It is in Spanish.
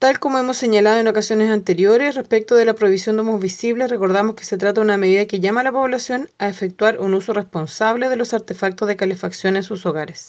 Tal como hemos señalado en ocasiones anteriores, respecto de la prohibición de humos visibles, recordamos que se trata de una medida que llama a la población a efectuar un uso responsable de los artefactos de calefacción en sus hogares.